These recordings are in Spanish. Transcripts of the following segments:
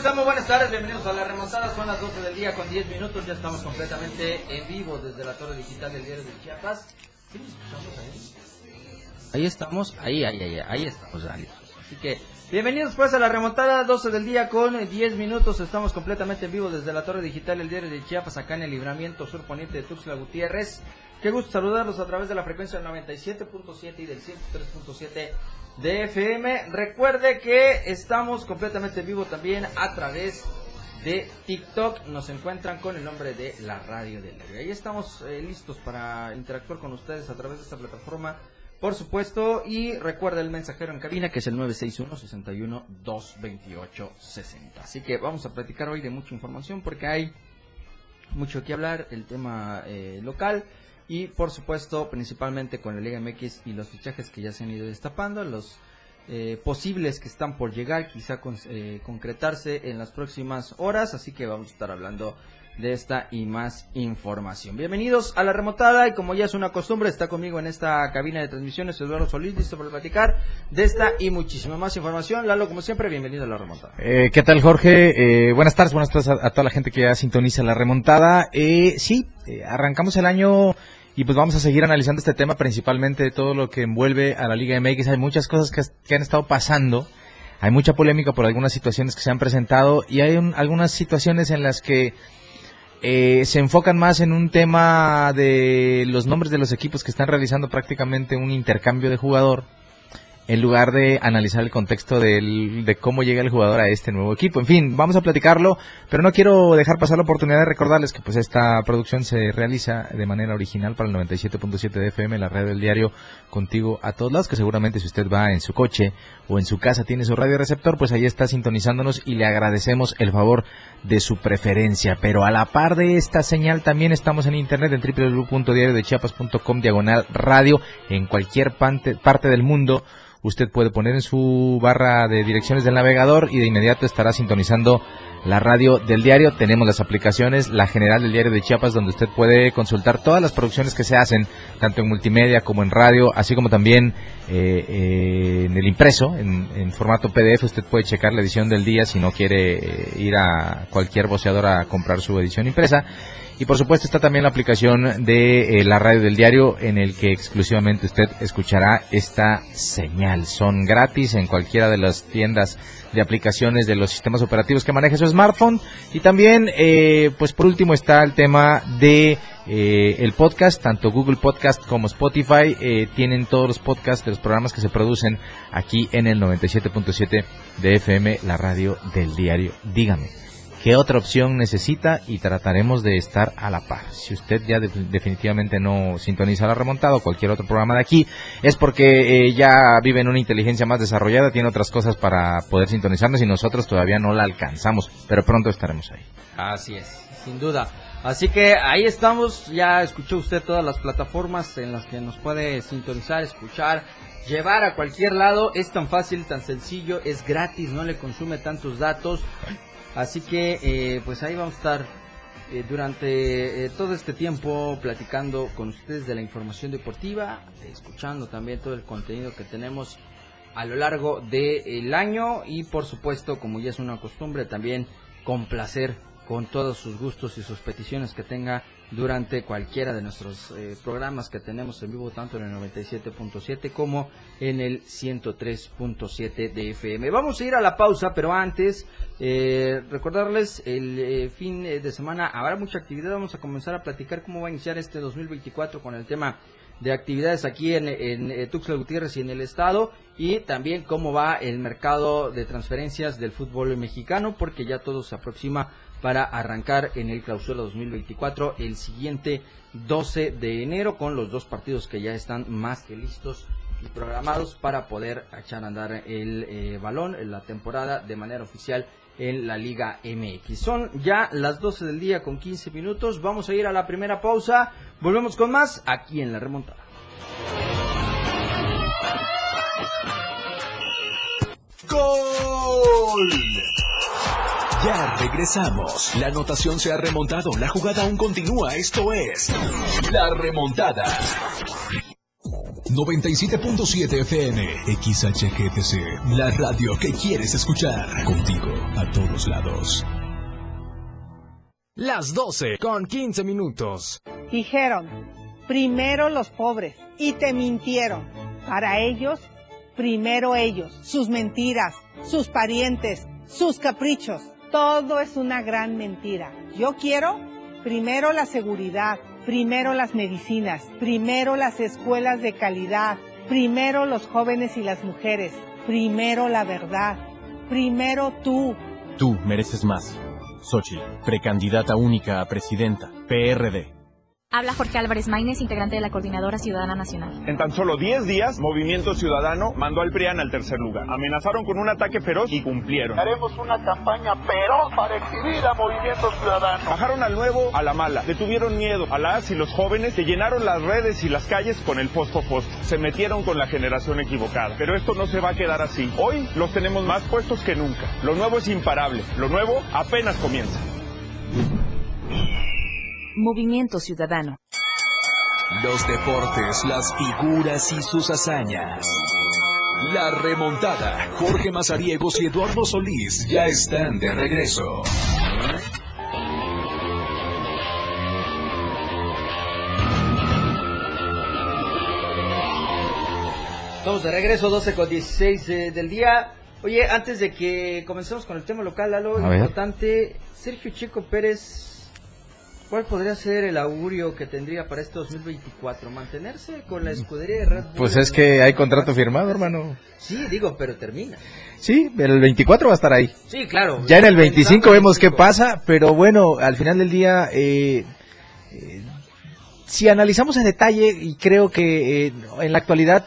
¿Cómo estamos? Buenas tardes, bienvenidos a la remontada. Son las 12 del día con 10 minutos. Ya estamos completamente en vivo desde la torre digital del diario de Chiapas. ¿Sí nos escuchamos ahí? Ahí estamos, ahí, ahí, ahí, ahí estamos. Así que, bienvenidos pues a la remontada, 12 del día con 10 minutos. Estamos completamente en vivo desde la torre digital del diario de Chiapas, acá en el libramiento sur poniente de Tuxtla Gutiérrez. Qué gusto saludarlos a través de la frecuencia del 97.7 y del 103.7 de FM. Recuerde que estamos completamente en vivo también a través de TikTok. Nos encuentran con el nombre de la radio del diario. Ahí estamos eh, listos para interactuar con ustedes a través de esta plataforma. Por supuesto, y recuerda el mensajero en cabina que es el 961-61-228-60. Así que vamos a platicar hoy de mucha información porque hay mucho que hablar, el tema eh, local y por supuesto principalmente con la Liga MX y los fichajes que ya se han ido destapando, los eh, posibles que están por llegar, quizá con- eh, concretarse en las próximas horas, así que vamos a estar hablando de esta y más información. Bienvenidos a la remontada y como ya es una costumbre, está conmigo en esta cabina de transmisiones Eduardo Solís, listo para platicar de esta y muchísima más información. Lalo, como siempre, bienvenido a la remontada. Eh, ¿Qué tal, Jorge? Eh, buenas tardes, buenas tardes a, toda la gente que ya sintoniza la remontada. Eh, sí, arrancamos el año y pues vamos a seguir analizando este tema, principalmente de todo lo que envuelve a la Liga MX. Hay muchas cosas que, que han estado pasando, hay mucha polémica por algunas situaciones que se han presentado y hay un- algunas situaciones en las que eh, se enfocan más en un tema de los nombres de los equipos que están realizando prácticamente un intercambio de jugador en lugar de analizar el contexto del- de cómo llega el jugador a este nuevo equipo. En fin, vamos a platicarlo, pero no quiero dejar pasar la oportunidad de recordarles que pues esta producción se realiza de manera original para el 97.7 de FM, la red del diario contigo a todos lados, que seguramente si usted va en su coche o en su casa tiene su radio receptor, pues ahí está sintonizándonos y le agradecemos el favor de su preferencia. Pero a la par de esta señal también estamos en internet en www.diariodechiapas.com diagonal radio en cualquier parte del mundo usted puede poner en su barra de direcciones del navegador y de inmediato estará sintonizando la radio del diario. Tenemos las aplicaciones, la general del diario de Chiapas, donde usted puede consultar todas las producciones que se hacen, tanto en multimedia como en radio, así como también eh, eh, en el impreso, en, en formato PDF. Usted puede checar la edición del día si no quiere eh, ir a cualquier voceador a comprar su edición impresa. Y por supuesto está también la aplicación de eh, la radio del diario en el que exclusivamente usted escuchará esta señal. Son gratis en cualquiera de las tiendas de aplicaciones de los sistemas operativos que maneje su smartphone. Y también, eh, pues por último está el tema de eh, el podcast, tanto Google Podcast como Spotify eh, tienen todos los podcasts de los programas que se producen aquí en el 97.7 de FM, la radio del diario. Dígame qué otra opción necesita y trataremos de estar a la par. Si usted ya de- definitivamente no sintoniza la remontada o cualquier otro programa de aquí, es porque eh, ya vive en una inteligencia más desarrollada, tiene otras cosas para poder sintonizarnos y nosotros todavía no la alcanzamos, pero pronto estaremos ahí. Así es, sin duda. Así que ahí estamos, ya escuchó usted todas las plataformas en las que nos puede sintonizar, escuchar, llevar a cualquier lado. Es tan fácil, tan sencillo, es gratis, no le consume tantos datos. Así que eh, pues ahí vamos a estar eh, durante eh, todo este tiempo platicando con ustedes de la información deportiva, escuchando también todo el contenido que tenemos a lo largo del año y por supuesto, como ya es una costumbre, también complacer con todos sus gustos y sus peticiones que tenga durante cualquiera de nuestros eh, programas que tenemos en vivo tanto en el 97.7 como en el 103.7 de FM. Vamos a ir a la pausa, pero antes eh, recordarles el eh, fin de semana habrá mucha actividad, vamos a comenzar a platicar cómo va a iniciar este 2024 con el tema de actividades aquí en, en, eh, Tuxtla Gutiérrez y en el estado y también cómo va el mercado de transferencias del fútbol mexicano porque ya todo se aproxima para arrancar en el clausura 2024 el siguiente 12 de enero con los dos partidos que ya están más que listos y programados para poder echar a andar el eh, balón en la temporada de manera oficial en la Liga MX. Son ya las 12 del día con 15 minutos. Vamos a ir a la primera pausa. Volvemos con más aquí en la remontada. ¡Gol! Ya regresamos. La anotación se ha remontado. La jugada aún continúa. Esto es La Remontada. 97.7 FM, XHGTC, la radio que quieres escuchar. Contigo a todos lados. Las 12 con 15 minutos. Dijeron, primero los pobres, y te mintieron. Para ellos, primero ellos, sus mentiras, sus parientes, sus caprichos. Todo es una gran mentira. Yo quiero primero la seguridad primero las medicinas, primero las escuelas de calidad, primero los jóvenes y las mujeres, primero la verdad, primero tú. Tú mereces más. Xochitl, precandidata única a presidenta, PRD. Habla Jorge Álvarez Maínez, integrante de la Coordinadora Ciudadana Nacional. En tan solo 10 días, Movimiento Ciudadano mandó al PRIAN al tercer lugar. Amenazaron con un ataque feroz y cumplieron. Haremos una campaña feroz para exhibir a Movimiento Ciudadano. Bajaron al nuevo a la mala. Detuvieron miedo a las y los jóvenes que llenaron las redes y las calles con el fosfo fosfo. Se metieron con la generación equivocada. Pero esto no se va a quedar así. Hoy los tenemos más puestos que nunca. Lo nuevo es imparable. Lo nuevo apenas comienza. Movimiento Ciudadano. Los deportes, las figuras y sus hazañas. La remontada. Jorge Mazariegos y Eduardo Solís ya están de regreso. Estamos de regreso, 12 con 16 eh, del día. Oye, antes de que comencemos con el tema local, Lalo, A ver. importante, Sergio Chico Pérez, ¿cuál podría ser el augurio que tendría para este 2024? ¿Mantenerse con la escudería de Red Bull? Pues es que hay contrato firmado, hermano. Sí, digo, pero termina. Sí, el 24 va a estar ahí. Sí, claro. Ya en el 25 Pensando vemos qué 25. pasa, pero bueno, al final del día, eh, eh, si analizamos en detalle, y creo que eh, en la actualidad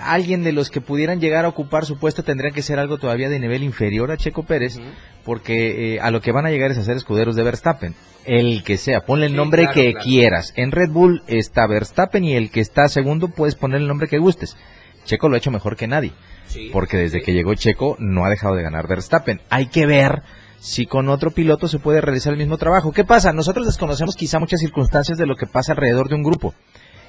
alguien de los que pudieran llegar a ocupar su puesto tendría que ser algo todavía de nivel inferior a Checo Pérez, porque eh, a lo que van a llegar es a ser escuderos de Verstappen. El que sea, ponle el Sí, nombre claro, que claro. quieras. En Red Bull está Verstappen y el que está segundo puedes poner el nombre que gustes. Checo lo ha hecho mejor que nadie Sí, porque desde sí. que llegó Checo no ha dejado de ganar Verstappen. Hay que ver si con otro piloto se puede realizar el mismo trabajo. ¿Qué pasa? Nosotros desconocemos quizá muchas circunstancias de lo que pasa alrededor de un grupo,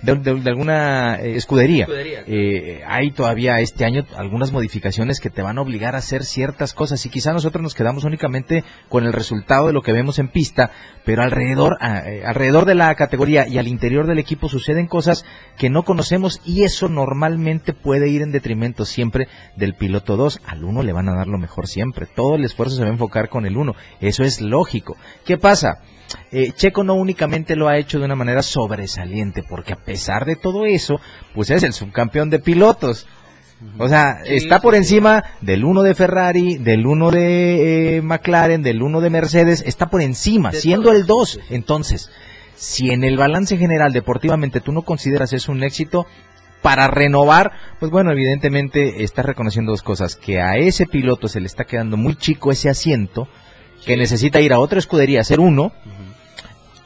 de, de- de alguna eh, escudería. Escudería. Eh, hay todavía este año algunas modificaciones que te van a obligar a hacer ciertas cosas y quizá nosotros nos quedamos únicamente con el resultado de lo que vemos en pista, pero alrededor, eh, alrededor de la categoría y al interior del equipo suceden cosas que no conocemos y eso normalmente puede ir en detrimento siempre del piloto 2. Al 1 le van a dar lo mejor siempre. Todo el esfuerzo se va a enfocar con el 1. Eso es lógico. ¿Qué pasa? Eh, Checo no únicamente lo ha hecho de una manera sobresaliente, porque a pesar de todo eso, pues es el subcampeón de pilotos. O sea, Sí, está por sí. encima del uno de Ferrari, del uno de eh, McLaren, del uno de Mercedes, está por encima, De siendo el 2. sí, sí. Entonces, si en el balance general deportivamente tú no consideras eso un éxito, para renovar, pues bueno, evidentemente estás reconociendo dos cosas, que a ese piloto se le está quedando muy chico ese asiento, que necesita ir a otra escudería a ser uno,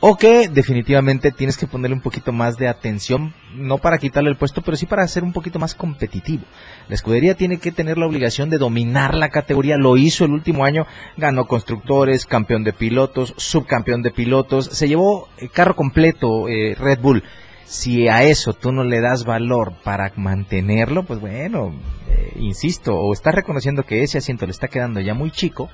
o que definitivamente tienes que ponerle un poquito más de atención, no para quitarle el puesto, pero sí para ser un poquito más competitivo. La escudería tiene que tener la obligación de dominar la categoría, lo hizo el último año, ganó constructores, campeón de pilotos, subcampeón de pilotos, se llevó el carro completo eh, Red Bull. Si a eso tú no le das valor para mantenerlo, pues bueno, eh, insisto, o estás reconociendo que ese asiento le está quedando ya muy chico,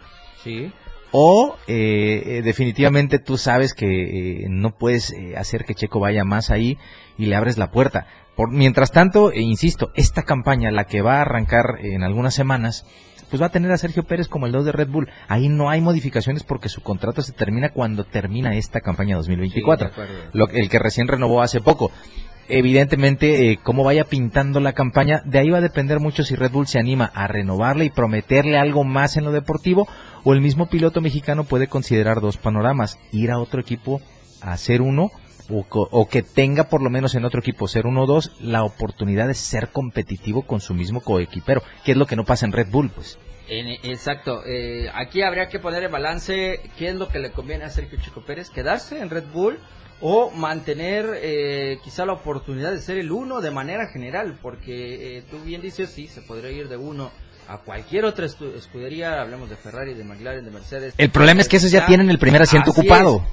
Sí. O eh, eh, definitivamente tú sabes que eh, no puedes eh, hacer que Checo vaya más ahí y le abres la puerta. Por, mientras tanto, insisto, esta campaña, la que va a arrancar en algunas semanas, pues va a tener a Sergio Pérez como el 2 de Red Bull. Ahí no hay modificaciones porque su contrato se termina cuando termina esta campaña 2024. Sí, de acuerdo. Lo- el que recién renovó hace poco. Evidentemente, eh, cómo vaya pintando la campaña, de ahí va a depender mucho si Red Bull se anima a renovarle y prometerle algo más en lo deportivo, o el mismo piloto mexicano puede considerar dos panoramas, ir a otro equipo a ser uno, o, o que tenga por lo menos en otro equipo ser uno o dos, la oportunidad de ser competitivo con su mismo coequipero, que es lo que no pasa en Red Bull, pues. Exacto. Eh, aquí habría que poner en balance qué es lo que le conviene a Sergio Chico Pérez, quedarse en Red Bull o mantener eh, quizá la oportunidad de ser el uno de manera general, porque eh, tú bien dices, sí, se podría ir de uno a cualquier otra escudería, hablemos de Ferrari, de McLaren, de Mercedes. El problema es que esos ya tienen el primer asiento Así ocupado.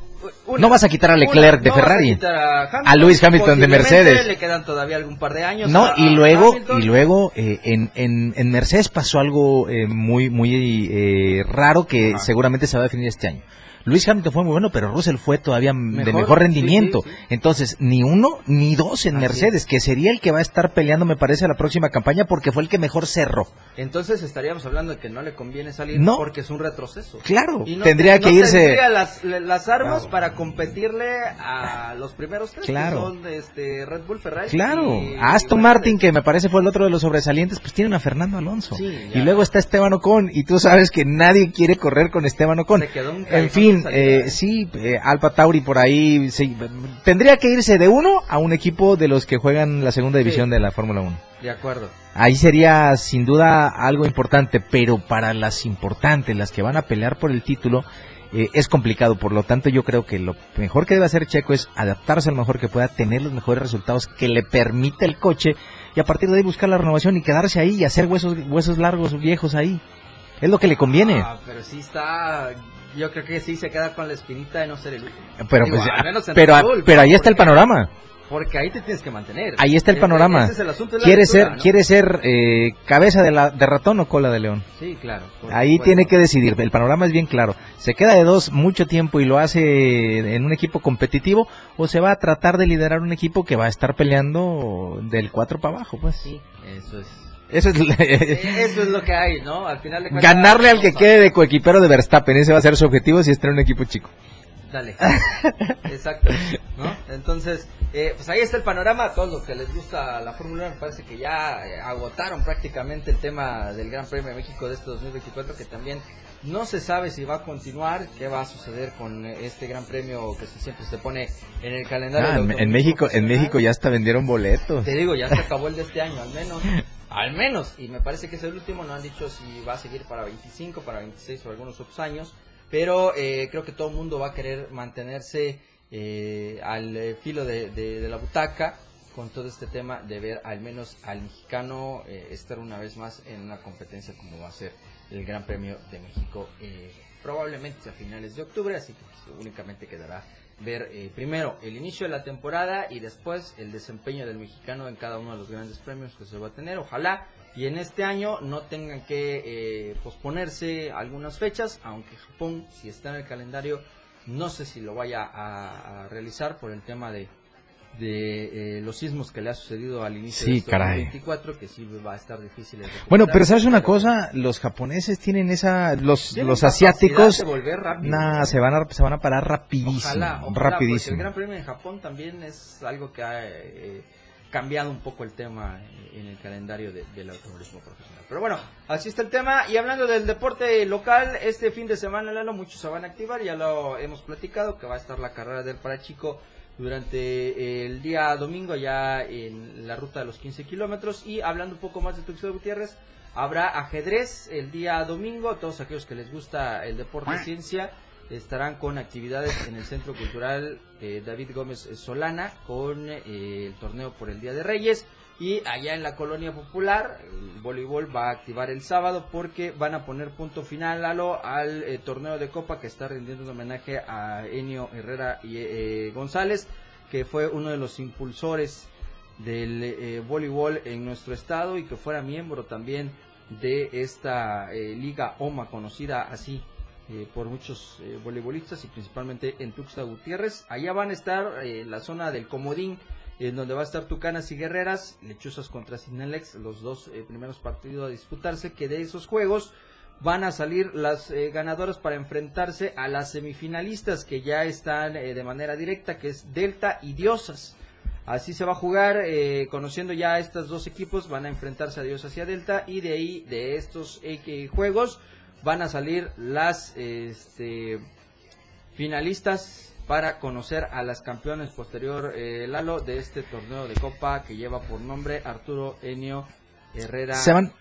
Una- no vas a quitar a Leclerc una, de no vas a Ferrari. a, A Lewis Hamilton de Mercedes. Le quedan todavía algún par de años. No, a- y luego, Hamilton. y luego eh, en, en, en Mercedes pasó algo eh, muy, muy eh, raro que Ajá. seguramente se va a definir este año. Luis Hamilton fue muy bueno, pero Russell fue todavía m- de Mejor, mejor sí, rendimiento. sí, sí. Entonces, ni uno ni dos en Así Mercedes, que sería el que va a estar peleando, me parece, la próxima campaña porque fue el que mejor cerró. Entonces estaríamos hablando de que no le conviene salir No. porque es un retroceso. Claro, Y no tendría te- que no irse. tendría las, las armas Claro. para competirle a los primeros tres Claro. que son este, Red Bull, Ferrari. Claro, y- Aston y Martin, que me parece fue el otro de los sobresalientes, pues tienen a Fernando Alonso. Sí, y luego está Esteban Ocon, y tú sabes que nadie quiere correr con Esteban Ocon. Se quedó un En callejón fin, eh, sí, eh, Alfa Tauri por ahí, sí, tendría que irse de uno a un equipo de los que juegan la segunda división Sí. de la Fórmula 1. De acuerdo. Ahí sería sin duda algo importante, pero para las importantes, las que van a pelear por el título, eh, es complicado. Por lo tanto, yo creo que lo mejor que debe hacer Checo es adaptarse al mejor que pueda, tener los mejores resultados que le permita el coche y a partir de ahí buscar la renovación y quedarse ahí y hacer huesos, huesos largos, viejos ahí. Es lo que le conviene. Ah, pero sí está. Yo creo que sí se queda con la espinita de no ser el último. pero Digo, pues, al menos en pero, Red Bull, pero ahí está el panorama. Porque ahí te tienes que mantener. Ahí está el Eh, panorama. ese es el asunto de la ¿Quiere lectura, ser, ¿no? quiere ser eh, cabeza de, la, de ratón o cola de león? Sí, claro. Ahí supuesto. tiene que decidir, el panorama es bien claro. ¿Se queda de dos mucho tiempo y lo hace en un equipo competitivo o se va a tratar de liderar un equipo que va a estar peleando del 4 para abajo? Pues Sí, eso es. Eso es Eh, Eso es lo que hay, ¿no? Al final de cuentas, ganarle al que quede de coequipero de Verstappen, ese va a ser su objetivo si está en un equipo chico. Dale. Exacto. ¿No? Entonces, eh, pues ahí está el panorama. A todos los que les gusta la Fórmula 1, me parece que ya eh, agotaron prácticamente el tema del Gran Premio de México de este 2024, que también no se sabe si va a continuar, qué va a suceder con este Gran Premio que siempre se pone en el calendario. Ah, en, México, en. México ya hasta vendieron boletos. Te digo, ya se acabó el de este año, al menos. Al menos. Y me parece que es el último. No han dicho si va a seguir para 25, para 26 o algunos otros años. Pero eh, creo que todo el mundo va a querer mantenerse eh, al eh, filo de, de- de la butaca con todo este tema de ver al menos al mexicano eh, estar una vez más en una competencia como va a ser el Gran Premio de México. eh, probablemente a finales de octubre, así que pues, únicamente quedará ver eh, primero el inicio de la temporada y después el desempeño del mexicano en cada uno de los grandes premios que se va a tener. Ojalá y en este año no tengan que eh, posponerse algunas fechas, aunque Japón, si está en el calendario, no sé si lo vaya a, a realizar por el tema de, de eh, los sismos que le ha sucedido al inicio Sí, de este caray. 2024, que sí va a estar difícil. de Bueno, pero sabes una cosa, los japoneses tienen esa, los, Tienen los asiáticos, de nah, se van a, se van a parar rapidísimo, Ojalá, ojalá, porque rapidísimo. el Gran Premio en Japón también es algo que ha eh, cambiado un poco el tema en el calendario de- del automovilismo profesional. Pero bueno, así está el tema. Y hablando del deporte local, este fin de semana, Lalo, muchos se van a activar. Ya lo hemos platicado, que va a estar la carrera del Parachico durante el día domingo ya en la ruta de los 15 kilómetros. Y hablando un poco más de Tuxedo Gutiérrez, habrá ajedrez el día domingo. Todos aquellos que les gusta el deporte ciencia estarán con actividades en el Centro Cultural eh, David Gómez Solana con eh, el torneo por el Día de Reyes. Y allá en la colonia popular el voleibol va a activar el sábado porque van a poner punto final Lalo, al eh, torneo de copa que está rindiendo un homenaje a Enio Herrera y González que fue uno de los impulsores del voleibol en nuestro estado y que fuera miembro también de esta liga OMA conocida así eh, por muchos eh, voleibolistas y principalmente en Tuxtla Gutiérrez. Allá van a estar eh, la zona del Comodín, en donde va a estar Tucanas y Guerreras, Lechuzas contra Sinelex, los dos eh, primeros partidos a disputarse, que de esos juegos van a salir las eh, ganadoras para enfrentarse a las semifinalistas que ya están de manera directa, que es Delta y Diosas. Así se va a jugar, eh, conociendo ya a estos dos equipos, van a enfrentarse a Diosas y a Delta, y de ahí, de estos juegos, van a salir las este, finalistas para conocer a las campeones posterior eh, Lalo de este torneo de copa que lleva por nombre Arturo Enio Herrera Se van,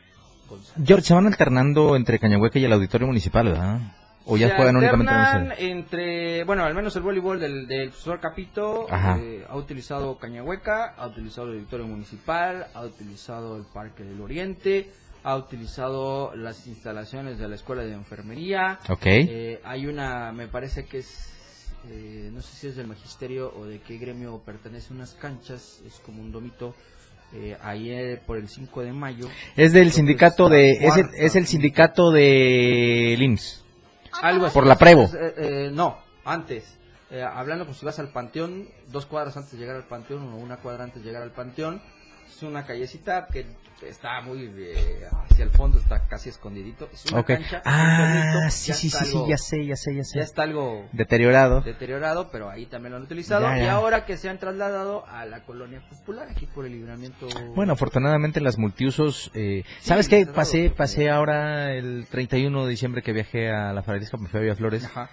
George, se van alternando entre Cañahueca y el auditorio municipal, ¿verdad? O ya Se juegan únicamente ese? entre, bueno, al menos el voleibol del, del profesor Capito eh, ha utilizado Cañahueca, ha utilizado el auditorio municipal, ha utilizado el Parque del Oriente, ha utilizado las instalaciones de la Escuela de Enfermería. Ok. Eh, hay una, me parece que es, eh, no sé si es del magisterio o de qué gremio pertenece, unas canchas, es como un domito. Eh, ahí eh, por el 5 de mayo. Es del sindicato de, es el, es el sindicato de LIMS. Algo así. Por la Prevo. No, antes. Hablando como si vas al Panteón, dos cuadras antes de llegar al Panteón o una cuadra antes de llegar al Panteón. Es una callecita que está muy eh, hacia el fondo, está casi escondidito. Es una Ok. cancha, Ah, un sí, sí, sí, sí, ya sé, ya sé, ya sé. Ya está algo Deteriorado. deteriorado, pero ahí también lo han utilizado. Ya, Y ahora que se han trasladado a la colonia popular, aquí por el libramiento. Bueno, afortunadamente las multiusos, eh, ¿sabes qué? Pasé, pasé ahora el 31 de diciembre que viajé a la Faradisca, me fui a Villaflores, Ajá.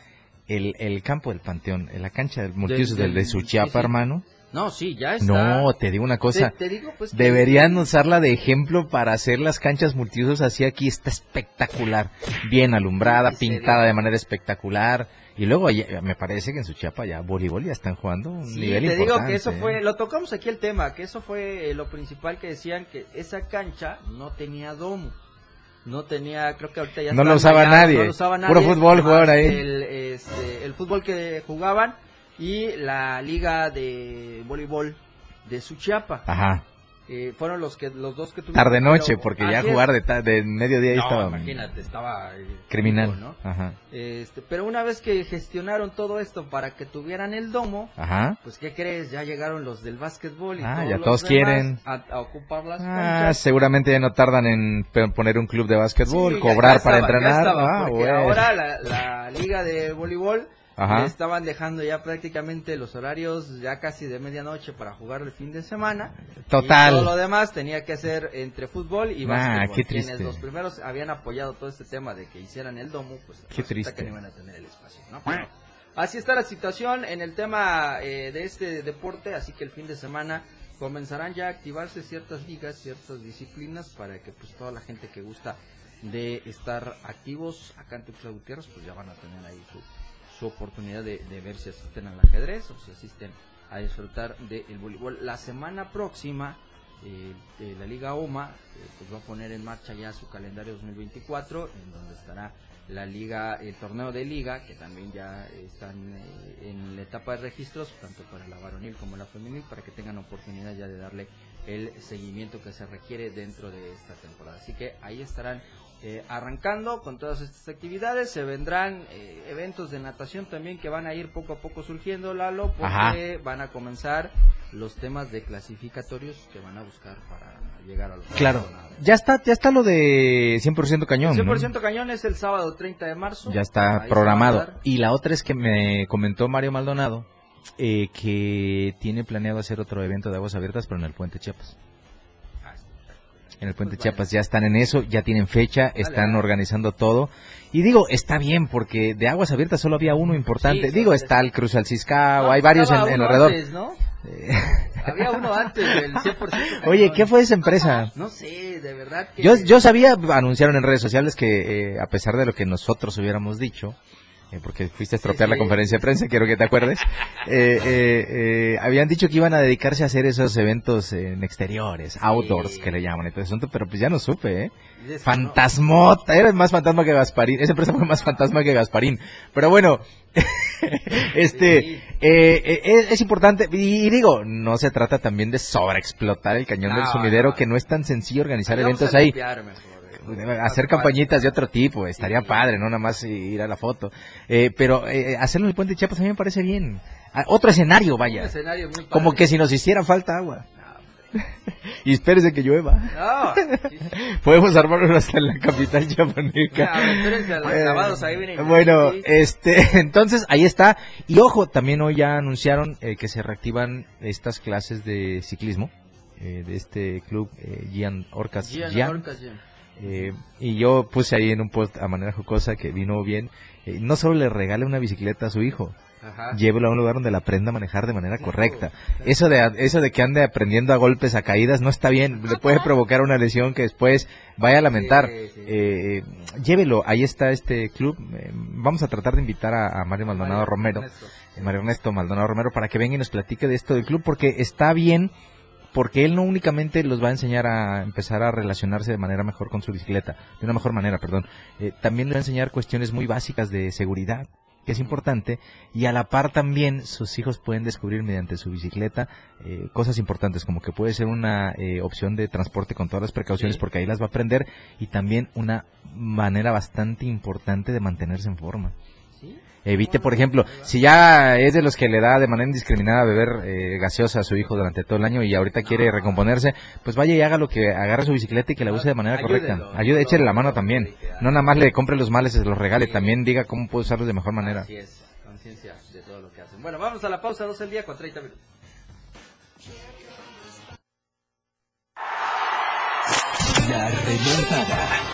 el, el campo del Panteón, en la cancha del multiusos Del- del, de Suchiapa, sí, sí. hermano. No, sí, ya está. No, te digo una cosa. Te- te digo, pues, que- Deberían usarla de ejemplo para hacer las canchas multiusos así aquí. Está espectacular. Bien alumbrada, pintada de manera espectacular. Y luego me parece que en Suchiapa ya voleibol ya están jugando un Sí, nivel te digo importante. que eso ¿eh? fue, lo tocamos aquí el tema, que eso fue eh, lo principal que decían que esa cancha no tenía domo. No tenía, creo que ahorita ya No lo usaba nadie. no lo usaba Puro nadie, fútbol más jugaban ahí. El, este, el fútbol que jugaban y la liga de voleibol de Suchiapa. Ajá. Eh, fueron los que los dos que tuvieron. Tarde noche, porque ya jugar de, ta- de mediodía ahí No, estaba imagínate, estaba eh, criminal. ¿no? Ajá. Este, pero una vez que gestionaron todo esto para que tuvieran el domo, Ajá. pues ¿qué crees? Ya llegaron los del básquetbol y Ah, todos ya los todos quieren. a, a ocupar las Ah, seguramente ya no tardan en poner un club de básquetbol, Sí, cobrar ya para estaba, ya entrenar. estaba, Ah, porque bueno. ahora la, la liga de voleibol Ajá. estaban dejando ya prácticamente los horarios ya casi de medianoche para jugar el fin de semana. Total. Y todo lo demás tenía que ser entre fútbol y Ah, básquetbol. qué Quienes los primeros habían apoyado todo este tema de que hicieran el domo, pues Qué triste. que no iban a tener el espacio, ¿no? Pero así está la situación en el tema eh, de este deporte, así que el fin de semana comenzarán ya a activarse ciertas ligas, ciertas disciplinas para que pues toda la gente que gusta de estar activos acá en Tuxtla Gutiérrez, pues ya van a tener ahí su, su oportunidad de, de ver si asisten al ajedrez o si asisten a disfrutar del voleibol. La semana próxima, eh, eh, la Liga OMA eh, pues va a poner en marcha ya su calendario 2024, en donde estará la liga, el torneo de liga, que también ya están eh, en la etapa de registros, tanto para la varonil como la femenil, para que tengan oportunidad ya de darle el seguimiento que se requiere dentro de esta temporada. Así que ahí estarán eh, arrancando con todas estas actividades. Se vendrán eh, eventos de natación también que van a ir poco a poco surgiendo, Lalo, porque van a comenzar los temas de clasificatorios que van a buscar para llegar a los Claro. Ya está, ya está lo de 100% cañón. ¿no? 100% cañón es el sábado 30 de marzo. Ya está programado. Y la otra es que me comentó Mario Maldonado eh, que tiene planeado hacer otro evento de aguas abiertas, pero en el Puente Chiapas. En el Puente Pues vaya. Chiapas ya están en eso, ya tienen fecha, están dale. organizando todo. Y digo, está bien, porque de aguas abiertas solo había uno importante. Sí, digo, solo está el Cruz al Ciscao, No, hay varios en, en alrededor. antes, ¿no? Había uno antes del 100%. Oye. ¿qué fue esa empresa? No sé, de verdad que... Yo, yo sabía, anunciaron en redes sociales que eh, a pesar de lo que nosotros hubiéramos dicho, porque fuiste a estropear Sí, la conferencia de prensa, quiero que te acuerdes, eh, eh, eh, habían dicho que iban a dedicarse a hacer esos eventos en exteriores, outdoors, que le llaman eso, pero pues ya no supe, ¿eh? Fantasmota, eres más fantasma que Gasparín, esa empresa fue más fantasma que Gasparín, pero bueno, este, eh, eh, es, es importante, y, y digo, no se trata también de sobreexplotar el cañón del sumidero, no. que no es tan sencillo organizar Vamos eventos ahí. mejor, eh. Hacer campañitas de otro tipo, estaría padre, no nada más ir a la foto. Eh, pero eh, hacerlo en el puente de Chiapas a mí me parece bien. Ah, otro escenario, Un vaya. escenario muy Como que si nos hiciera falta agua. y espérese que llueva. No, sí, sí. Podemos armarlo hasta en la capital chiapaneca. Ya, espérense a los Eh, ahí. Bueno, este, entonces ahí está. Y ojo, también hoy ya anunciaron eh, que se reactivan estas clases de ciclismo eh, de este club eh, Gian Orcas. Gian Gian. Orcas, Gian. Eh, y yo puse ahí en un post a manera jocosa que vino bien eh, no solo le regale una bicicleta a su hijo, Ajá. llévelo a un lugar donde la aprenda a manejar de manera correcta. Eso de eso de que ande aprendiendo a golpes, a caídas, no está bien. Le puede provocar una lesión que después vaya a lamentar. Sí, sí. Eh, llévelo, ahí está este club. Eh, vamos a tratar de invitar a, a Mario Maldonado Mario Romero, Ernesto. Mario Ernesto Maldonado Romero, para que venga y nos platique de esto del club, porque está bien. Porque él no únicamente los va a enseñar a empezar a relacionarse de manera mejor con su bicicleta, de una mejor manera, perdón. Eh, también le va a enseñar cuestiones muy básicas de seguridad, que es importante, y a la par también sus hijos pueden descubrir mediante su bicicleta eh, cosas importantes, como que puede ser una eh, opción de transporte con todas las precauciones, Sí. porque ahí las va a aprender, y también una manera bastante importante de mantenerse en forma. Evite, por ejemplo, si ya es de los que le da de manera indiscriminada beber eh, gaseosa a su hijo durante todo el año y ahorita quiere recomponerse, pues vaya y haga lo que agarre su bicicleta y que la use de manera correcta. Ayude, échele la mano también. No nada más le compre los males se los regale, también diga cómo puede usarlos de mejor manera. Así es, conciencia de todo lo que hacen. Bueno, vamos a la pausa, 12 el día con 30 minutos. La remontada.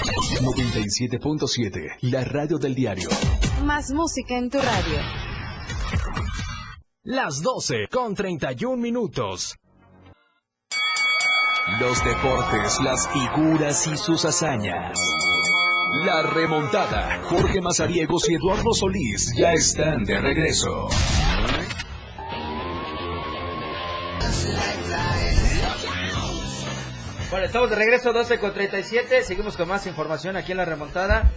97.7. La radio del diario. Más música en tu radio. Las 12 con 31 minutos. Los deportes, las figuras y sus hazañas. La remontada. Jorge Mazariegos y Eduardo Solís ya están de regreso. Bueno, estamos de regreso 12 con 37. Seguimos con más información aquí en la remontada.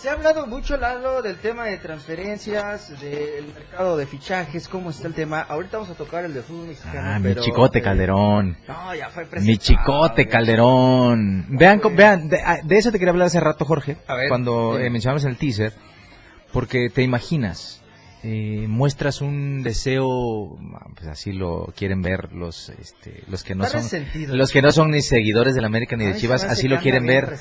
Se ha hablado mucho, Lalo, del tema de transferencias, del mercado de fichajes, cómo está el tema. Ahorita vamos a tocar el de fútbol mexicano. Ah, mi chicote eh, Calderón. No, ya fue Mi chicote. Calderón. Vean, co- vean, de, ah, de eso te quería hablar hace rato, Jorge, A ver, cuando eh, mencionamos en el teaser, porque te imaginas, eh, muestras un deseo, pues así lo quieren ver los, este, los que no Está son, los que no son ni seguidores del América ni de Chivas, así lo quieren ver.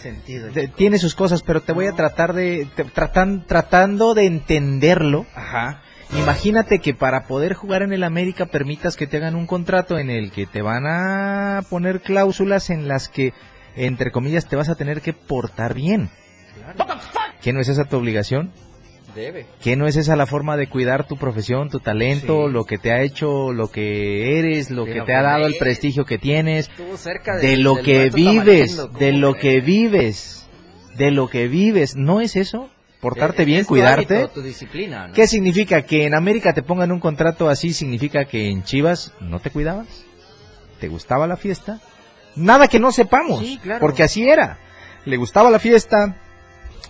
tiene sus cosas, pero te voy a tratar de, te- tratan, tratando de entenderlo. Ajá. Imagínate que para poder jugar en el América permitas que te hagan un contrato en el que te van a poner cláusulas en las que, entre comillas, te vas a tener que portar bien. ¿Qué no es esa tu obligación? Debe. ¿Qué no es esa la forma de cuidar tu profesión, tu talento, Sí. lo que te ha hecho, lo que eres, lo De que lo te que ha dado el prestigio que tienes? Cerca de lo que vives, Tamarindo, ¿cómo de lo que vives, de lo que vives. ¿No es eso? Portarte bien, cuidarte. hábito, tu disciplina, ¿no? ¿Qué significa? ¿Que en América te pongan un contrato así significa que en Chivas no te cuidabas? ¿Te gustaba la fiesta? Nada que no sepamos, Sí, claro. porque así era. Le gustaba la fiesta,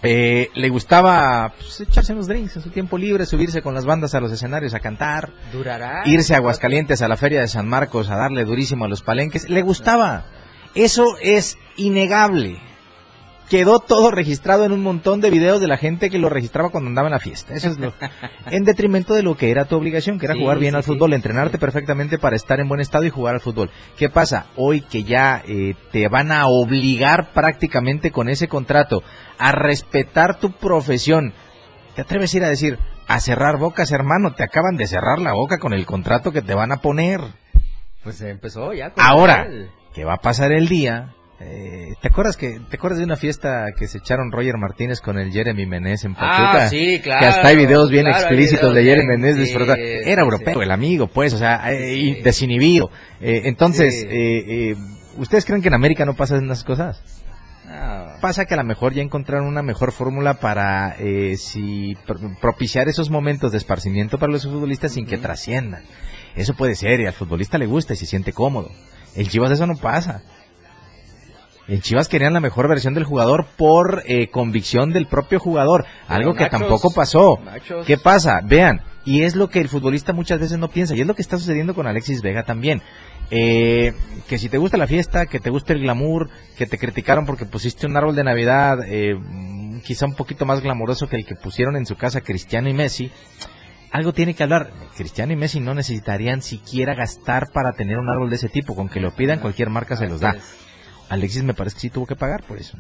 eh, le gustaba pues, echarse unos drinks en su tiempo libre, subirse con las bandas a los escenarios a cantar, Durará. irse a Aguascalientes a la feria de San Marcos a darle durísimo a los palenques. Le gustaba. Eso es innegable. Quedó todo registrado en un montón de videos de la gente que lo registraba cuando andaba en la fiesta. Eso es lo. en detrimento de lo que era tu obligación, que era Sí, jugar bien sí, al sí. fútbol, entrenarte perfectamente para estar en buen estado y jugar al fútbol. ¿Qué pasa? Hoy que ya eh, te van a obligar prácticamente con ese contrato a respetar tu profesión. ¿Te atreves a ir a decir, a cerrar bocas, hermano? Te acaban de cerrar la boca con el contrato que te van a poner. Pues empezó ya. con Ahora, el- que va a pasar el día. eh, ¿Te acuerdas que te acuerdas de una fiesta que se echaron Roger Martínez con el Jeremy Menez en Pachuca? Ah, sí, claro. Que hasta hay videos bien claro, explícitos de Jeremy sí, disfrutar. sí, Era sí. europeo el amigo, pues, o sea, eh, Sí. desinhibido. Eh, entonces, eh, ¿ustedes creen que en América no pasan esas cosas? Ah, Pasa que a lo mejor ya encontraron una mejor fórmula para eh, si pr- propiciar esos momentos de esparcimiento para los futbolistas sin que trasciendan. Eso puede ser y al futbolista le gusta y se siente cómodo. En Chivas eso no pasa. En Chivas querían la mejor versión del jugador por eh, convicción del propio jugador, algo que Nachos, tampoco pasó. Nachos. ¿Qué pasa? Vean, y es lo que el futbolista muchas veces no piensa, y es lo que está sucediendo con Alexis Vega también. Eh, que si te gusta la fiesta, que te gusta el glamour, que te criticaron porque pusiste un árbol de Navidad eh, quizá un poquito más glamoroso que el que pusieron en su casa Cristiano y Messi, algo tiene que hablar. Cristiano y Messi no necesitarían siquiera gastar para tener un árbol de ese tipo. Con que lo pidan, cualquier marca se los da. Alexis me parece que sí tuvo que pagar por eso.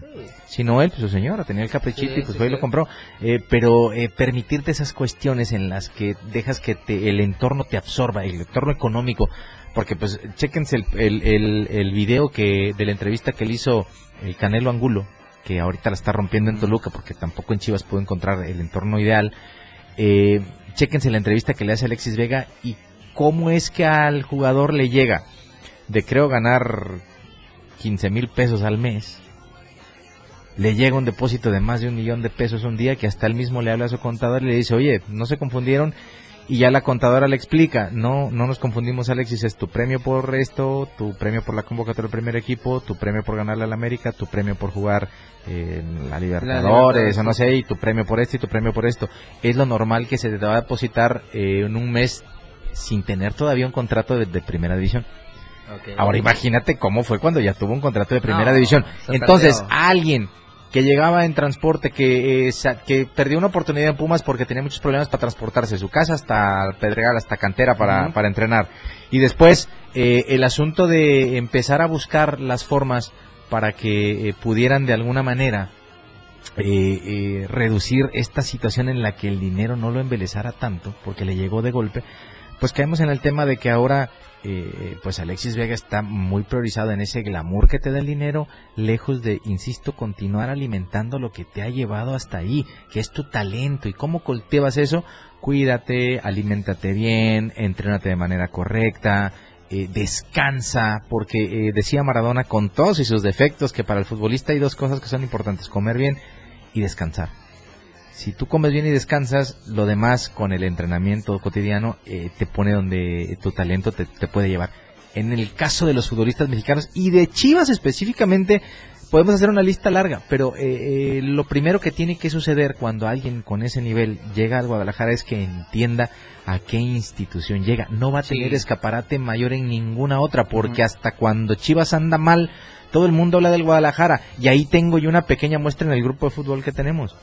Si no él, pues su señora tenía el caprichito y pues fue y lo compró. Eh, pero eh, permitirte esas cuestiones en las que dejas que te, el entorno te absorba, el entorno económico, porque pues chequense el, el, el, el video que de la entrevista que le hizo el Canelo Angulo, que ahorita la está rompiendo en Toluca porque tampoco en Chivas pudo encontrar el entorno ideal. Eh, chéquense la entrevista que le hace Alexis Vega y cómo es que al jugador le llega de creo ganar 15 mil pesos al mes, le llega un depósito de más de un millón de pesos un día que hasta él mismo le habla a su contador y le dice, oye, no se confundieron y ya la contadora le explica, no, no nos confundimos Alexis, es tu premio por esto, tu premio por la convocatoria del primer equipo, tu premio por ganarle al América, tu premio por jugar en la Libertadores, o no sé, y tu premio por esto y tu premio por esto. Es lo normal que se te va a depositar eh, en un mes sin tener todavía un contrato de, primera división. Ahora imagínate cómo fue cuando ya tuvo un contrato de primera división. Entonces, alguien que llegaba en transporte, que, eh, que perdió una oportunidad en Pumas porque tenía muchos problemas para transportarse de su casa hasta Pedregal, hasta Cantera para, para entrenar. Y después eh, el asunto de empezar a buscar las formas para que eh, pudieran de alguna manera reducir esta situación en la que el dinero no lo embelezara tanto, porque le llegó de golpe, pues caemos en el tema de que ahora eh, pues Alexis Vega está muy priorizado en ese glamour que te da el dinero, lejos de, insisto, continuar alimentando lo que te ha llevado hasta ahí, que es tu talento. ¿Y cómo cultivas eso? Cuídate, alimentate bien, entrénate de manera correcta, eh, descansa, porque eh, decía Maradona con todos y sus defectos que para el futbolista hay dos cosas que son importantes, comer bien y descansar si tú comes bien y descansas, lo demás con el entrenamiento cotidiano eh, te pone donde tu talento te, puede llevar. En el caso de los futbolistas mexicanos y de Chivas específicamente, podemos hacer una lista larga, pero eh, eh, lo primero que tiene que suceder cuando alguien con ese nivel llega al Guadalajara es que entienda a qué institución llega. No va a tener escaparate mayor en ninguna otra, porque hasta cuando Chivas anda mal, todo el mundo habla del Guadalajara. Y ahí tengo yo una pequeña muestra en el grupo de fútbol que tenemos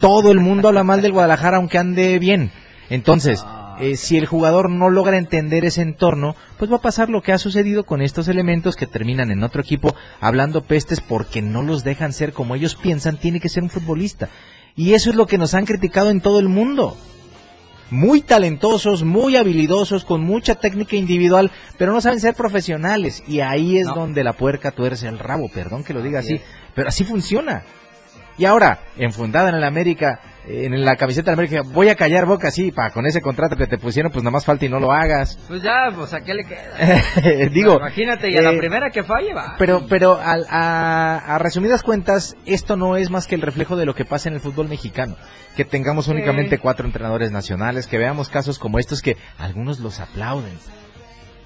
todo el mundo habla mal del Guadalajara aunque ande bien. Entonces, ah. eh, si el jugador no logra entender ese entorno, pues va a pasar lo que ha sucedido con estos elementos que terminan en otro equipo hablando pestes porque no los dejan ser como ellos piensan, tiene que ser un futbolista. Y eso es lo que nos han criticado en todo el mundo. Muy talentosos, muy habilidosos, con mucha técnica individual, pero no saben ser profesionales. Y ahí es donde la puerca tuerce el rabo, perdón que lo diga así, pero así funciona. Y ahora, enfundada en el América, en la camiseta de América, voy a callar boca sí, pa, con ese contrato que te pusieron, pues nada más falta y no lo hagas. Pues ya, pues a qué le queda. Digo, imagínate, y a la eh, primera que falle va. Pero, pero a, a, resumidas cuentas, esto no es más que el reflejo de lo que pasa en el fútbol mexicano. Que tengamos únicamente cuatro entrenadores nacionales, que veamos casos como estos que algunos los aplauden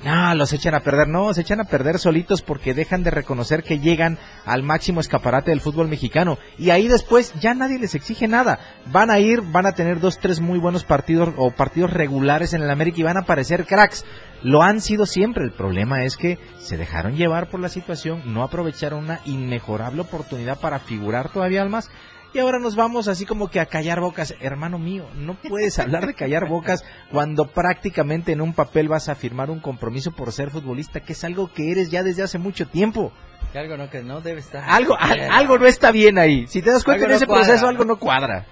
no, los echan a perder. No, se echan a perder solitos porque dejan de reconocer que llegan al máximo escaparate del fútbol mexicano. Y ahí después ya nadie les exige nada. Van a ir, van a tener dos, tres muy buenos partidos o partidos regulares en el América y van a aparecer cracks. Lo han sido siempre. El problema es que se dejaron llevar por la situación, no aprovecharon una inmejorable oportunidad para figurar todavía más y ahora nos vamos así como que a callar bocas. Hermano mío, no puedes hablar de callar bocas cuando prácticamente en un papel vas a firmar un compromiso por ser futbolista, que es algo que eres ya desde hace mucho tiempo. Que algo no, que no debe estar. Algo, algo no está bien ahí. Si te das cuenta en ese proceso, algo no cuadra.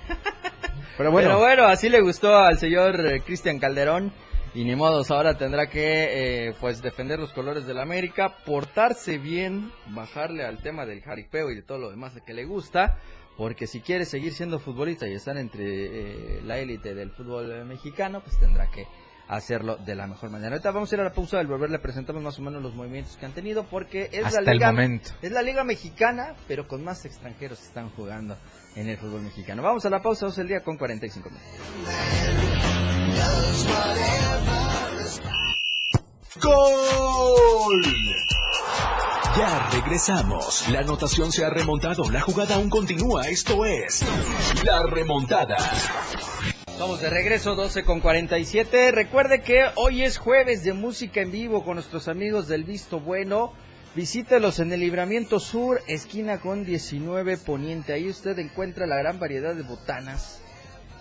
Pero bueno. Pero bueno, así le gustó al señor eh, Cristian Calderón. Y ni modos, ahora tendrá que eh, pues defender los colores del América, portarse bien, bajarle al tema del jaripeo y de todo lo demás que le gusta porque si quiere seguir siendo futbolista y estar entre eh, la élite del fútbol mexicano, pues tendrá que hacerlo de la mejor manera. Ahorita vamos a ir a la pausa del volver, le presentamos más o menos los movimientos que han tenido, porque es la liga, es la liga mexicana, pero con más extranjeros que están jugando en el fútbol mexicano. Vamos a la pausa, vamos el día con 45 minutos. ¡Gol! Ya regresamos. La anotación se ha remontado. La jugada aún continúa. Esto es La Remontada. Estamos de regreso, 12 con 47. Recuerde que hoy es jueves de música en vivo con nuestros amigos del Visto Bueno. Visítelos en el Libramiento Sur, esquina con 19 Poniente. Ahí usted encuentra la gran variedad de botanas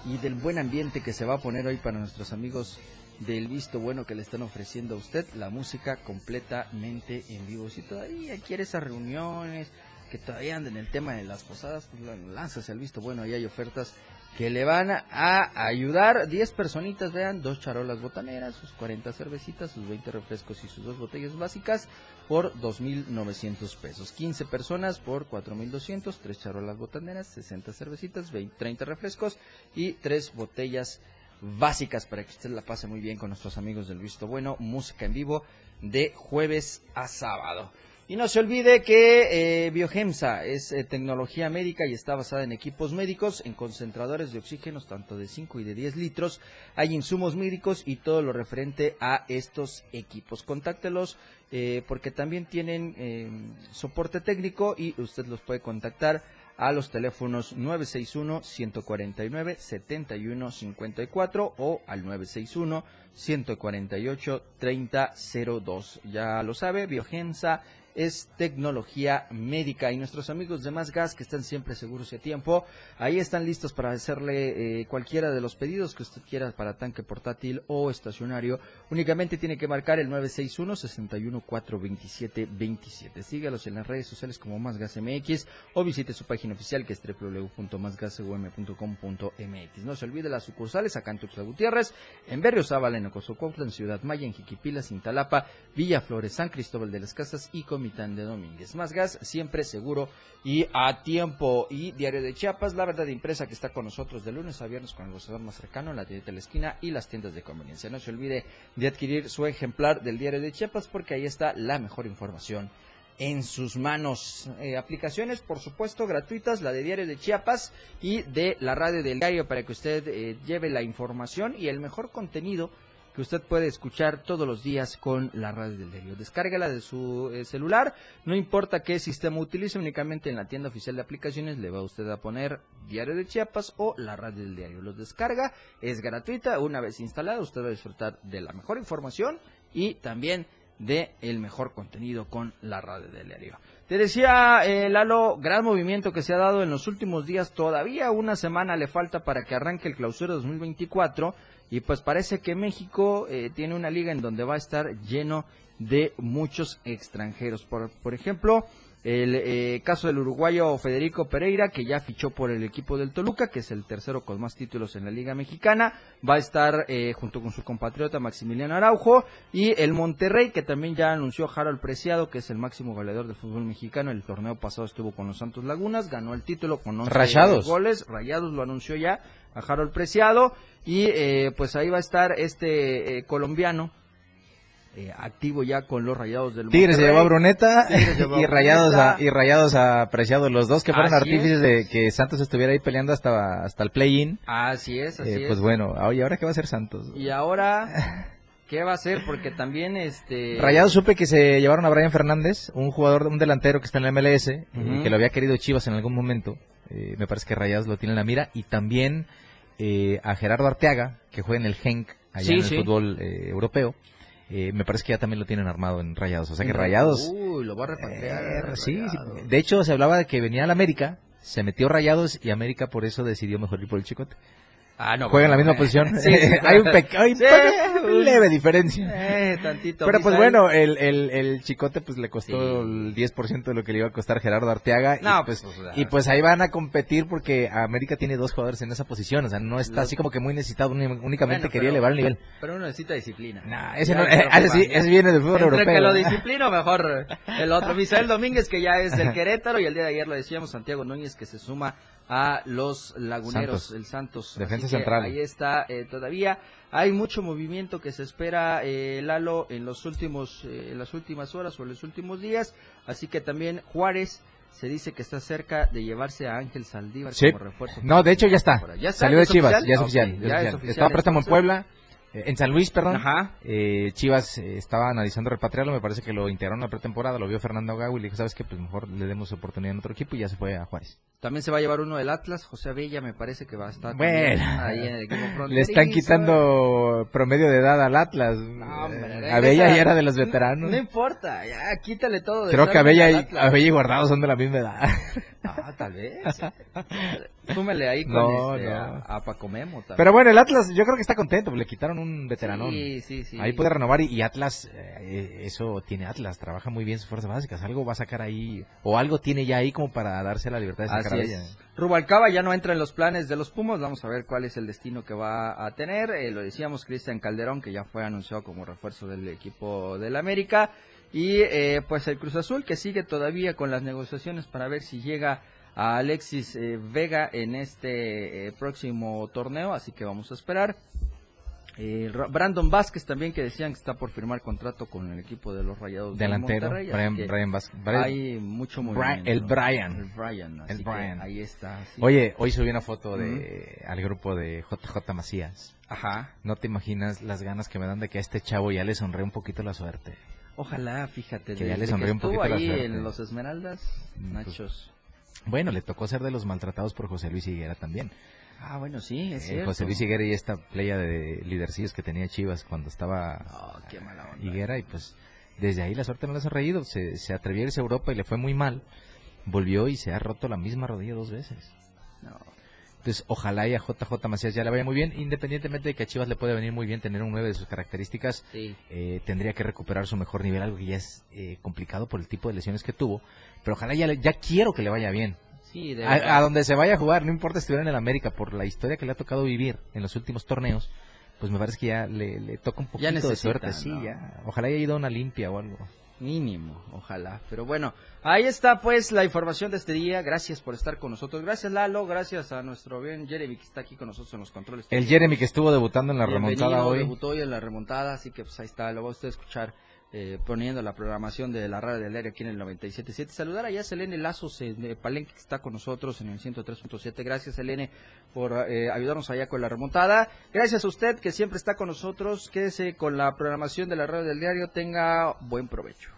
y del buen ambiente que se va a poner hoy para nuestros amigos del visto bueno que le están ofreciendo a usted la música completamente en vivo. Si todavía quiere esas reuniones, que todavía andan en el tema de las posadas, pues lánzase al visto bueno, y hay ofertas que le van a ayudar. 10 personitas, vean, dos charolas botaneras, sus 40 cervecitas, sus 20 refrescos y sus dos botellas básicas por 2.900 pesos. 15 personas por 4.200, tres charolas botaneras, 60 cervecitas, 20, 30 refrescos y tres botellas básicas para que usted la pase muy bien con nuestros amigos del Visto Bueno. Música en vivo de jueves a sábado. Y no se olvide que eh, Biogemsa es eh, tecnología médica y está basada en equipos médicos, en concentradores de oxígenos tanto de 5 y de 10 litros. Hay insumos médicos y todo lo referente a estos equipos. Contáctelos eh, porque también tienen soporte técnico y usted los puede contactar a los teléfonos 961-149-7154 o al 961-148-3002. Ya lo sabe, Biogensa es tecnología médica y nuestros amigos de Más Gas que están siempre seguros y a tiempo, ahí están listos para hacerle eh, cualquiera de los pedidos que usted quiera para tanque portátil o estacionario. Únicamente tiene que marcar el 961 61 427 27. Sígalos en las redes sociales como Más Gas MX o visite su página oficial que es www.másgasum.com.mx. No se olvide las sucursales acá en Tuxtla Gutiérrez, en Berriozábal, en Ocosocuautla, en Ciudad Maya, en Jiquipila, Cintalapa, Villa Flores, San Cristóbal de las Casas y Comitán de Domínguez. Más gas, siempre seguro y a tiempo. Y Diario de Chiapas, la verdad impresa que está con nosotros de lunes a viernes con el gozador más cercano, la tienda de la esquina y las tiendas de conveniencia. No se olvide de adquirir su ejemplar del Diario de Chiapas porque ahí está la mejor información en sus manos. Eh, aplicaciones, por supuesto, gratuitas, la de Diario de Chiapas y de la radio del diario para que usted eh, lleve la información y el mejor contenido que usted puede escuchar todos los días con la radio del diario. Descárgala de su eh, celular, no importa qué sistema utilice, únicamente en la tienda oficial de aplicaciones le va usted a poner Diario de Chiapas o la radio del diario. Los descarga, es gratuita, una vez instalada usted va a disfrutar de la mejor información y también de el mejor contenido con la radio del diario. Te decía, eh, Lalo, gran movimiento que se ha dado en los últimos días. Todavía una semana le falta para que arranque el clausura 2024 y pues parece que México eh, tiene una liga en donde va a estar lleno de muchos extranjeros. Por, por ejemplo, el eh, caso del uruguayo Federico Pereira, que ya fichó por el equipo del Toluca, que es el tercero con más títulos en la Liga Mexicana, va a estar eh, junto con su compatriota Maximiliano Araujo, y el Monterrey, que también ya anunció Harold Preciado, que es el máximo goleador del fútbol mexicano. El torneo pasado estuvo con los Santos Lagunas, ganó el título con 11 Rayados. goles. Rayados lo anunció ya a Harold Preciado, y eh, pues ahí va a estar este colombiano eh, activo ya con los Rayados del Tigres se llevó a Bruneta y Rayados a, y Rayados a los dos que fueron artífices de que Santos estuviera ahí peleando hasta hasta el play-in. Así es, así eh, Pues bueno, ¿y ahora qué va a hacer Santos? Y ahora ¿Qué va a hacer? Porque también este... Rayados supe que se llevaron a Brian Fernández, un jugador, un delantero que está en la MLS, eh, que lo había querido Chivas en algún momento. Me parece que Rayados lo tiene en la mira. Y también a Gerardo Arteaga, que juega en el Genk, allá en el fútbol europeo. Eh, me parece que ya también lo tienen armado en Rayados. O sea que Rayados. Uy, lo va a repatriar. Eh, sí, de hecho se hablaba de que venía al América, se metió Rayados y América por eso decidió mejor ir por el Chicote. Ah, no. Juegan en la misma posición. hay un pequeño, leve diferencia. Eh, tantito. Pero pues bueno, el, el, el chicote pues le costó el 10% de lo que le iba a costar Gerardo Arteaga. y, pues, pues, y pues ahí van a competir porque América tiene dos jugadores en esa posición. O sea, no está así como que muy necesitado, únicamente quería elevar el nivel. Pero uno necesita disciplina. No, ese, no, ese, sí, ese viene del fútbol europeo. que lo disciplino, mejor el otro. Misael Domínguez, que ya es del Querétaro, y el día de ayer lo decíamos, Santiago Núñez, que se suma a los laguneros, el Santos. Defensa central. Ahí está eh, todavía. Hay mucho movimiento que se espera, eh, Lalo, en los últimos, eh, en las últimas horas o en los últimos días. Así que también Juárez se dice que está cerca de llevarse a Ángel Saldívar como refuerzo. No, de hecho ya está. ¿Ya Salió de Chivas, ya es oficial. ya Es oficial. Estaba préstamo en Puebla En San Luis, perdón. Ajá. Eh, Chivas eh, estaba analizando repatriarlo, me parece que lo integraron en la pretemporada, lo vio Fernando Gago y le dijo, ¿sabes qué? Pues mejor le demos oportunidad en otro equipo y ya se fue a Juárez. También se va a llevar uno del Atlas, José Abella, me parece que va a estar Bueno, ahí en el equipo le están fronterizo. quitando promedio de edad al Atlas. No, hombre, Eh. Abella ya era de los veteranos. No, no importa, ya quítale todo. de Creo que Abella y. Abella y Guardado son de la misma edad. Ah, tal vez. Súmele ahí con No, este, no. A, a Paco Memo también. Pero bueno, el Atlas yo creo que está contento, le quitaron un veteranón. Sí, sí, sí. Ahí puede renovar y, y Atlas, eh, eso tiene Atlas, trabaja muy bien sus fuerzas básicas, algo va a sacar ahí, o algo tiene ya ahí como para darse la libertad de sacar Así es. Rubalcaba ya no entra en los planes de los Pumas. Vamos a ver cuál es el destino que va a tener. Eh, lo decíamos, Cristian Calderón, que ya fue anunciado como refuerzo del equipo del América. Y eh, pues el Cruz Azul, que sigue todavía con las negociaciones para ver si llega a Alexis eh, Vega en este eh, próximo torneo. Así que vamos a esperar. Eh, Ra- Brandon Vázquez también, que decían que está por firmar contrato con el equipo de los Rayados de Delantero, Monterrey. Brian, que Brian Vázquez. Brian- Hay mucho movimiento. el Brian. El Brian. El así que Brian. ahí está. sí. Oye, hoy subí una foto de al grupo de JJ Macías. Ajá. No te imaginas las ganas que me dan de que a este chavo ya le sonree un poquito la suerte. Ojalá, fíjate. Que ya le sonríe un poquito la ahí suerte. en los Esmeraldas, Mm, pues, Nachos. Bueno, le tocó ser de los maltratados por José Luis Higuera también. Ah, bueno, sí, es Eh, cierto. José Luis Higuera y esta playa de lidercillos que tenía Chivas cuando estaba Oh, qué mala onda. Higuera y pues desde ahí la suerte no le ha sonreído. Se, se atrevió a irse a Europa y le fue muy mal. Volvió y se ha roto la misma rodilla dos veces. No. Entonces, ojalá y a JJ Macías ya le vaya muy bien, independientemente de que a Chivas le puede venir muy bien tener un 9 de sus características, Sí. eh, tendría que recuperar su mejor nivel, algo que ya es eh, complicado por el tipo de lesiones que tuvo, pero ojalá ya, le- ya quiero que le vaya bien. Sí, de A, donde se vaya a jugar, no importa si estuviera en el América, por la historia que le ha tocado vivir en los últimos torneos, pues me parece que ya le, le toca un poquito de suerte, sí, ya. Ojalá haya ido a una limpia o algo. Mínimo, ojalá. Pero bueno, ahí está pues la información de este día. Gracias por estar con nosotros. Gracias Lalo, gracias a nuestro bien Jeremy que está aquí con nosotros en los controles. El Jeremy que estuvo debutando en la Bienvenido, remontada hoy. Debutó hoy en la remontada, así que pues ahí está, lo va usted a escuchar eh, poniendo la programación de la radio del aire aquí en el 97.7. Saludar allá a Selene Lazos eh, de Palenque que está con nosotros en el 103.7. Gracias Selene por eh, ayudarnos allá con la remontada. Gracias a usted que siempre está con nosotros. Quédese con la programación de la radio del diario. Tenga buen provecho.